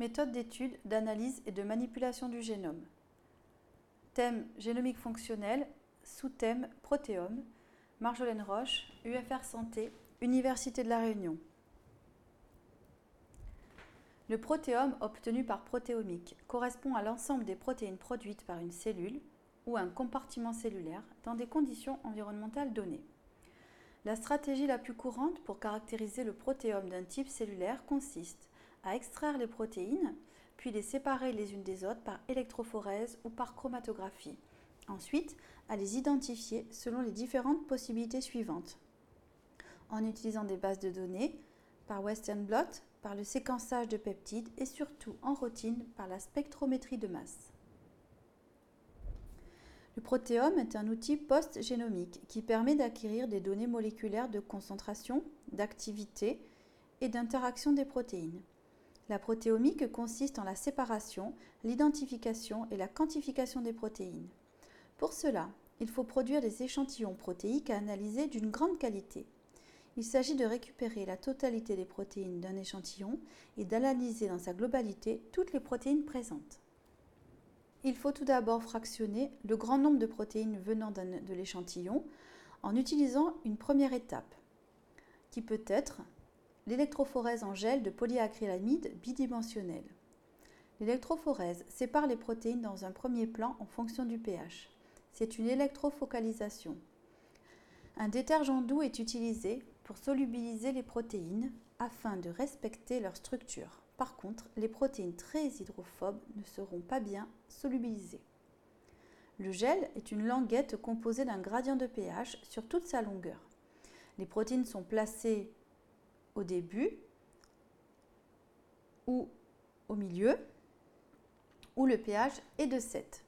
Méthode d'étude, d'analyse et de manipulation du génome. Thème génomique fonctionnel, sous-thème protéome. Marjolaine Roche, UFR Santé, Université de La Réunion. Le protéome obtenu par protéomique correspond à l'ensemble des protéines produites par une cellule ou un compartiment cellulaire dans des conditions environnementales données. La stratégie la plus courante pour caractériser le protéome d'un type cellulaire consiste à extraire les protéines, puis les séparer les unes des autres par électrophorèse ou par chromatographie. Ensuite, à les identifier selon les différentes possibilités suivantes. En utilisant des bases de données, par Western blot, par le séquençage de peptides et surtout en routine par la spectrométrie de masse. Le protéome est un outil post-génomique qui permet d'acquérir des données moléculaires de concentration, d'activité et d'interaction des protéines. La protéomique consiste en la séparation, l'identification et la quantification des protéines. Pour cela, il faut produire des échantillons protéiques à analyser d'une grande qualité. Il s'agit de récupérer la totalité des protéines d'un échantillon et d'analyser dans sa globalité toutes les protéines présentes. Il faut tout d'abord fractionner le grand nombre de protéines venant de l'échantillon en utilisant une première étape, qui peut être l'électrophorèse en gel de polyacrylamide bidimensionnel. L'électrophorèse sépare les protéines dans un premier plan en fonction du pH. C'est une électrofocalisation. Un détergent doux est utilisé pour solubiliser les protéines afin de respecter leur structure. Par contre, les protéines très hydrophobes ne seront pas bien solubilisées. Le gel est une languette composée d'un gradient de pH sur toute sa longueur. Les protéines sont placées au début ou au milieu où le pH est de 7.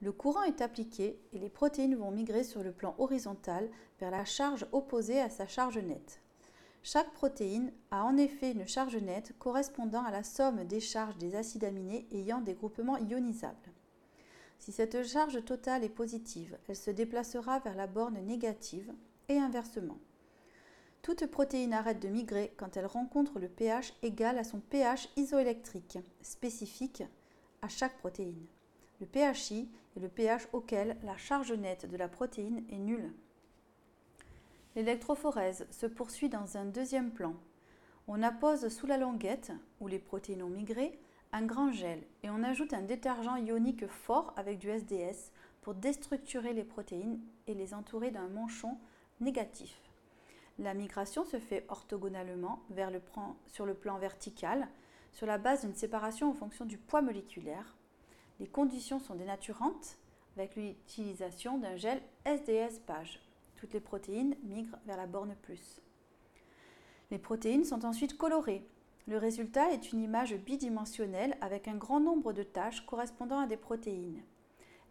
Le courant est appliqué et les protéines vont migrer sur le plan horizontal vers la charge opposée à sa charge nette. Chaque protéine a en effet une charge nette correspondant à la somme des charges des acides aminés ayant des groupements ionisables. Si cette charge totale est positive, elle se déplacera vers la borne négative et inversement. Toute protéine arrête de migrer quand elle rencontre le pH égal à son pH isoélectrique spécifique à chaque protéine. Le pHi est le pH auquel la charge nette de la protéine est nulle. L'électrophorèse se poursuit dans un deuxième plan. On appose sous la languette, où les protéines ont migré, un grand gel et on ajoute un détergent ionique fort avec du SDS pour déstructurer les protéines et les entourer d'un manchon négatif. La migration se fait orthogonalement sur le plan vertical, sur la base d'une séparation en fonction du poids moléculaire. Les conditions sont dénaturantes avec l'utilisation d'un gel SDS page. Toutes les protéines migrent vers la borne plus. Les protéines sont ensuite colorées. Le résultat est une image bidimensionnelle avec un grand nombre de taches correspondant à des protéines.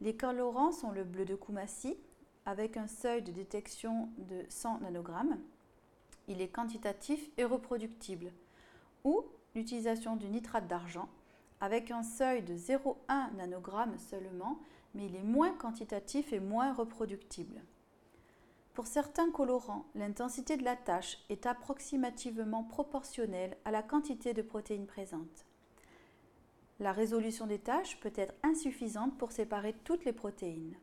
Les colorants sont le bleu de Koumassi avec un seuil de détection de 100 nanogrammes. Il est quantitatif et reproductible. Ou l'utilisation du nitrate d'argent avec un seuil de 0,1 nanogramme seulement, mais il est moins quantitatif et moins reproductible. Pour certains colorants, l'intensité de la tache est approximativement proportionnelle à la quantité de protéines présentes. La résolution des taches peut être insuffisante pour séparer toutes les protéines.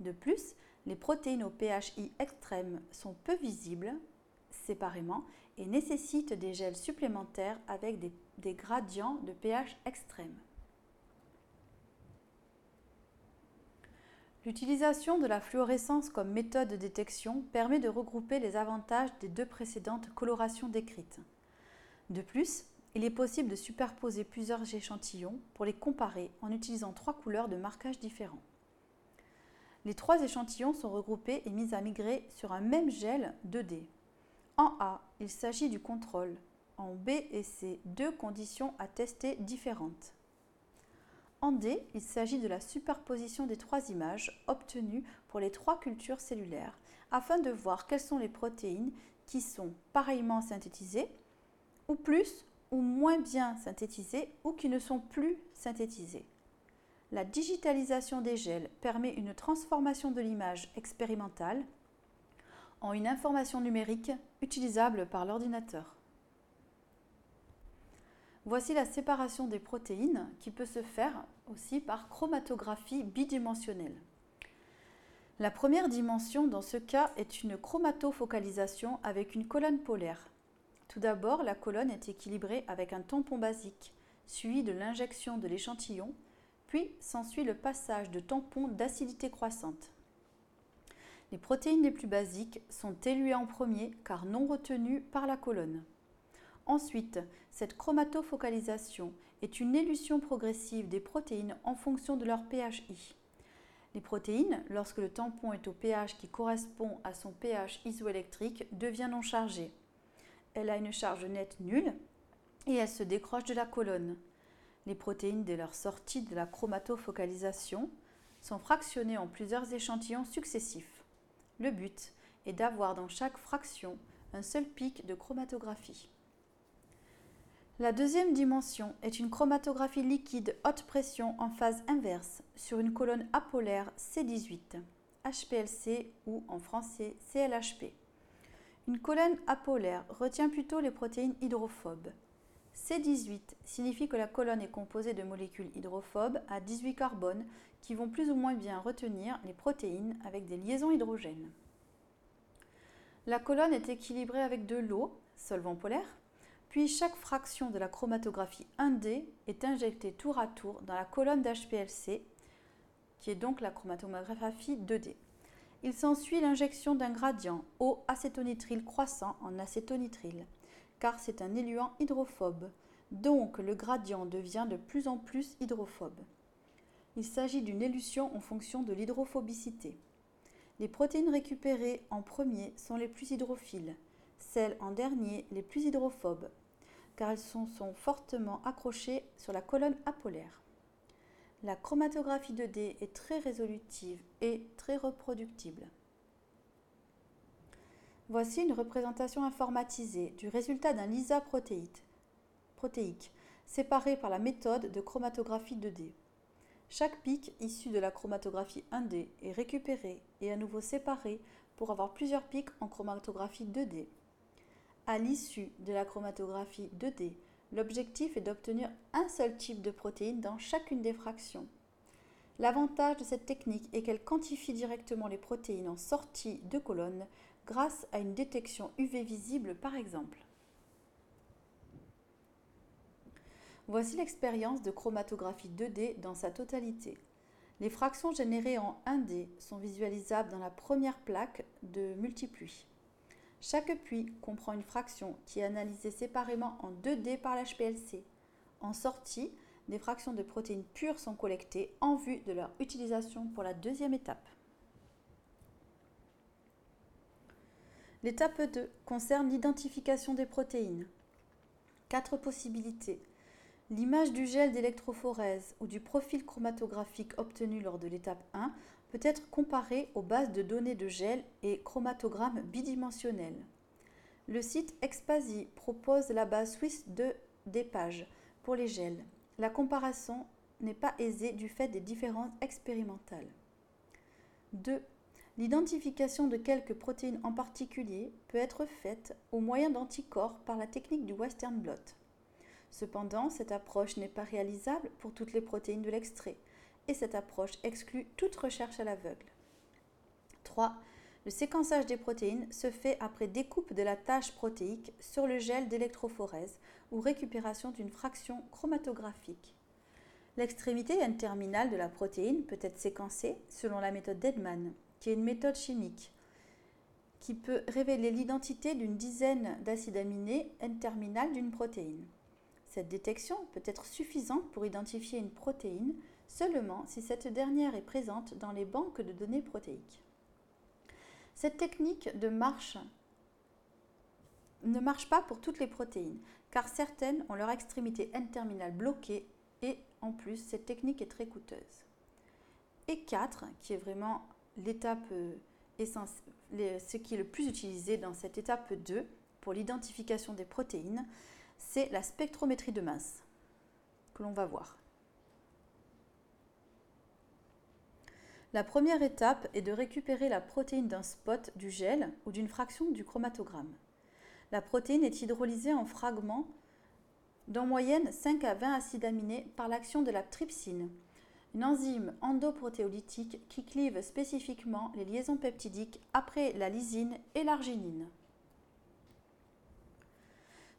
De plus, les protéines au pHi extrême sont peu visibles séparément et nécessitent des gels supplémentaires avec des, des gradients de pH extrêmes. L'utilisation de la fluorescence comme méthode de détection permet de regrouper les avantages des deux précédentes colorations décrites. De plus, il est possible de superposer plusieurs échantillons pour les comparer en utilisant trois couleurs de marquage différents. Les trois échantillons sont regroupés et mis à migrer sur un même gel 2D. En A, il s'agit du contrôle. En B et C, deux conditions à tester différentes. En D, il s'agit de la superposition des trois images obtenues pour les trois cultures cellulaires afin de voir quelles sont les protéines qui sont pareillement synthétisées ou plus ou moins bien synthétisées ou qui ne sont plus synthétisées. La digitalisation des gels permet une transformation de l'image expérimentale en une information numérique utilisable par l'ordinateur. Voici la séparation des protéines qui peut se faire aussi par chromatographie bidimensionnelle. La première dimension dans ce cas est une chromatofocalisation avec une colonne polaire. Tout d'abord, la colonne est équilibrée avec un tampon basique, suivi de l'injection de l'échantillon, puis s'ensuit le passage de tampons d'acidité croissante. Les protéines les plus basiques sont éluées en premier car non retenues par la colonne. Ensuite, cette chromatofocalisation est une élution progressive des protéines en fonction de leur pHI. Les protéines, lorsque le tampon est au pH qui correspond à son pH isoélectrique, devient non chargée. Elle a une charge nette nulle et elle se décroche de la colonne. Les protéines, dès leur sortie de la chromatofocalisation, sont fractionnées en plusieurs échantillons successifs. Le but est d'avoir dans chaque fraction un seul pic de chromatographie. La deuxième dimension est une chromatographie liquide haute pression en phase inverse sur une colonne apolaire C18, HPLC ou en français CLHP. Une colonne apolaire retient plutôt les protéines hydrophobes. C18 signifie que la colonne est composée de molécules hydrophobes à 18 carbones qui vont plus ou moins bien retenir les protéines avec des liaisons hydrogènes. La colonne est équilibrée avec de l'eau, solvant polaire, puis chaque fraction de la chromatographie 1D est injectée tour à tour dans la colonne d'HPLC, qui est donc la chromatographie 2D. Il s'ensuit l'injection d'un gradient eau acétonitrile croissant en acétonitrile car c'est un éluant hydrophobe, donc le gradient devient de plus en plus hydrophobe. Il s'agit d'une élution en fonction de l'hydrophobicité. Les protéines récupérées en premier sont les plus hydrophiles, celles en dernier les plus hydrophobes, car elles sont, sont fortement accrochées sur la colonne apolaire. La chromatographie 2D est très résolutive et très reproductible. Voici une représentation informatisée du résultat d'un LISA protéique, séparé par la méthode de chromatographie 2D. Chaque pic issu de la chromatographie 1D est récupéré et à nouveau séparé pour avoir plusieurs pics en chromatographie 2D. À l'issue de la chromatographie 2D, l'objectif est d'obtenir un seul type de protéine dans chacune des fractions. L'avantage de cette technique est qu'elle quantifie directement les protéines en sortie de colonne grâce à une détection UV visible par exemple. Voici l'expérience de chromatographie 2D dans sa totalité. Les fractions générées en 1D sont visualisables dans la première plaque de multipuits. Chaque puits comprend une fraction qui est analysée séparément en 2D par l'HPLC. En sortie, des fractions de protéines pures sont collectées en vue de leur utilisation pour la deuxième étape. L'étape 2 concerne l'identification des protéines. Quatre possibilités. L'image du gel d'électrophorèse ou du profil chromatographique obtenu lors de l'étape 1 peut être comparée aux bases de données de gel et chromatogrammes bidimensionnels. Le site Expasi propose la base suisse de pages pour les gels. La comparaison n'est pas aisée du fait des différences expérimentales. 2. L'identification de quelques protéines en particulier peut être faite au moyen d'anticorps par la technique du Western blot. Cependant, cette approche n'est pas réalisable pour toutes les protéines de l'extrait et cette approche exclut toute recherche à l'aveugle. 3. Le séquençage des protéines se fait après découpe de la tâche protéique sur le gel d'électrophorèse ou récupération d'une fraction chromatographique. L'extrémité N-terminale de la protéine peut être séquencée selon la méthode d'Edman qui est une méthode chimique qui peut révéler l'identité d'une dizaine d'acides aminés N-terminal d'une protéine. Cette détection peut être suffisante pour identifier une protéine seulement si cette dernière est présente dans les banques de données protéiques. Cette technique de marche ne marche pas pour toutes les protéines, car certaines ont leur extrémité N-terminale bloquée et en plus cette technique est très coûteuse. Et 4, qui est vraiment l'étape euh, ce qui est le plus utilisé dans cette étape 2 pour l'identification des protéines, c'est la spectrométrie de masse que l'on va voir. La première étape est de récupérer la protéine d'un spot du gel ou d'une fraction du chromatogramme. La protéine est hydrolysée en fragments d'en moyenne 5 à 20 acides aminés par l'action de la trypsine, une enzyme endoprotéolytique qui clive spécifiquement les liaisons peptidiques après la lysine et l'arginine.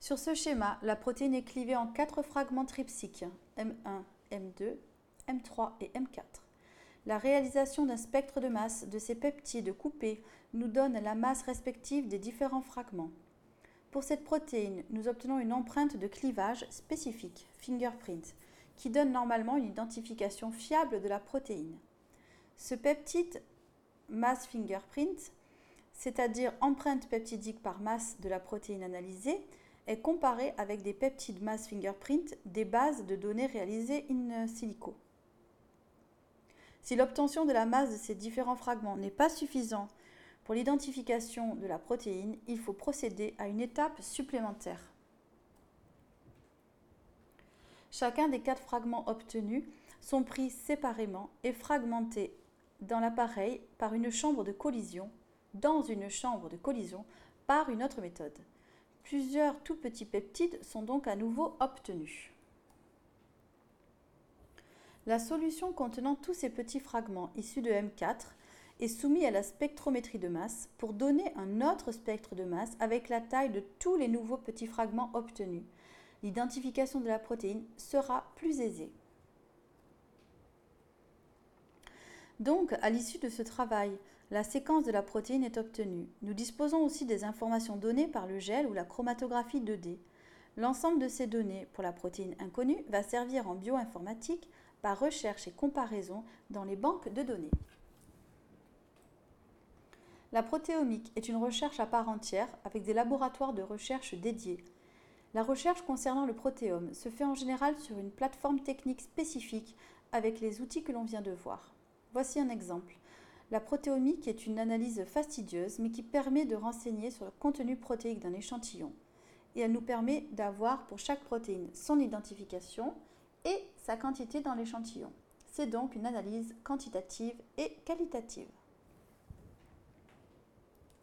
Sur ce schéma, la protéine est clivée en quatre fragments trypsiques M1, M2, M3 et M4. La réalisation d'un spectre de masse de ces peptides coupés nous donne la masse respective des différents fragments. Pour cette protéine, nous obtenons une empreinte de clivage spécifique, fingerprint, qui donne normalement une identification fiable de la protéine. Ce peptide mass fingerprint, c'est-à-dire empreinte peptidique par masse de la protéine analysée, est comparé avec des peptides mass fingerprint des bases de données réalisées in silico. Si l'obtention de la masse de ces différents fragments n'est pas suffisant pour l'identification de la protéine, il faut procéder à une étape supplémentaire. Chacun des quatre fragments obtenus sont pris séparément et fragmentés dans l'appareil par une chambre de collision, dans une chambre de collision par une autre méthode. Plusieurs tout petits peptides sont donc à nouveau obtenus. La solution contenant tous ces petits fragments issus de M4 est soumis à la spectrométrie de masse pour donner un autre spectre de masse avec la taille de tous les nouveaux petits fragments obtenus. L'identification de la protéine sera plus aisée. Donc, à l'issue de ce travail, la séquence de la protéine est obtenue. Nous disposons aussi des informations données par le gel ou la chromatographie 2D. L'ensemble de ces données pour la protéine inconnue va servir en bioinformatique par recherche et comparaison dans les banques de données. La protéomique est une recherche à part entière avec des laboratoires de recherche dédiés. La recherche concernant le protéome se fait en général sur une plateforme technique spécifique avec les outils que l'on vient de voir. Voici un exemple. La protéomique est une analyse fastidieuse mais qui permet de renseigner sur le contenu protéique d'un échantillon. Et elle nous permet d'avoir pour chaque protéine son identification et sa quantité dans l'échantillon. C'est donc une analyse quantitative et qualitative.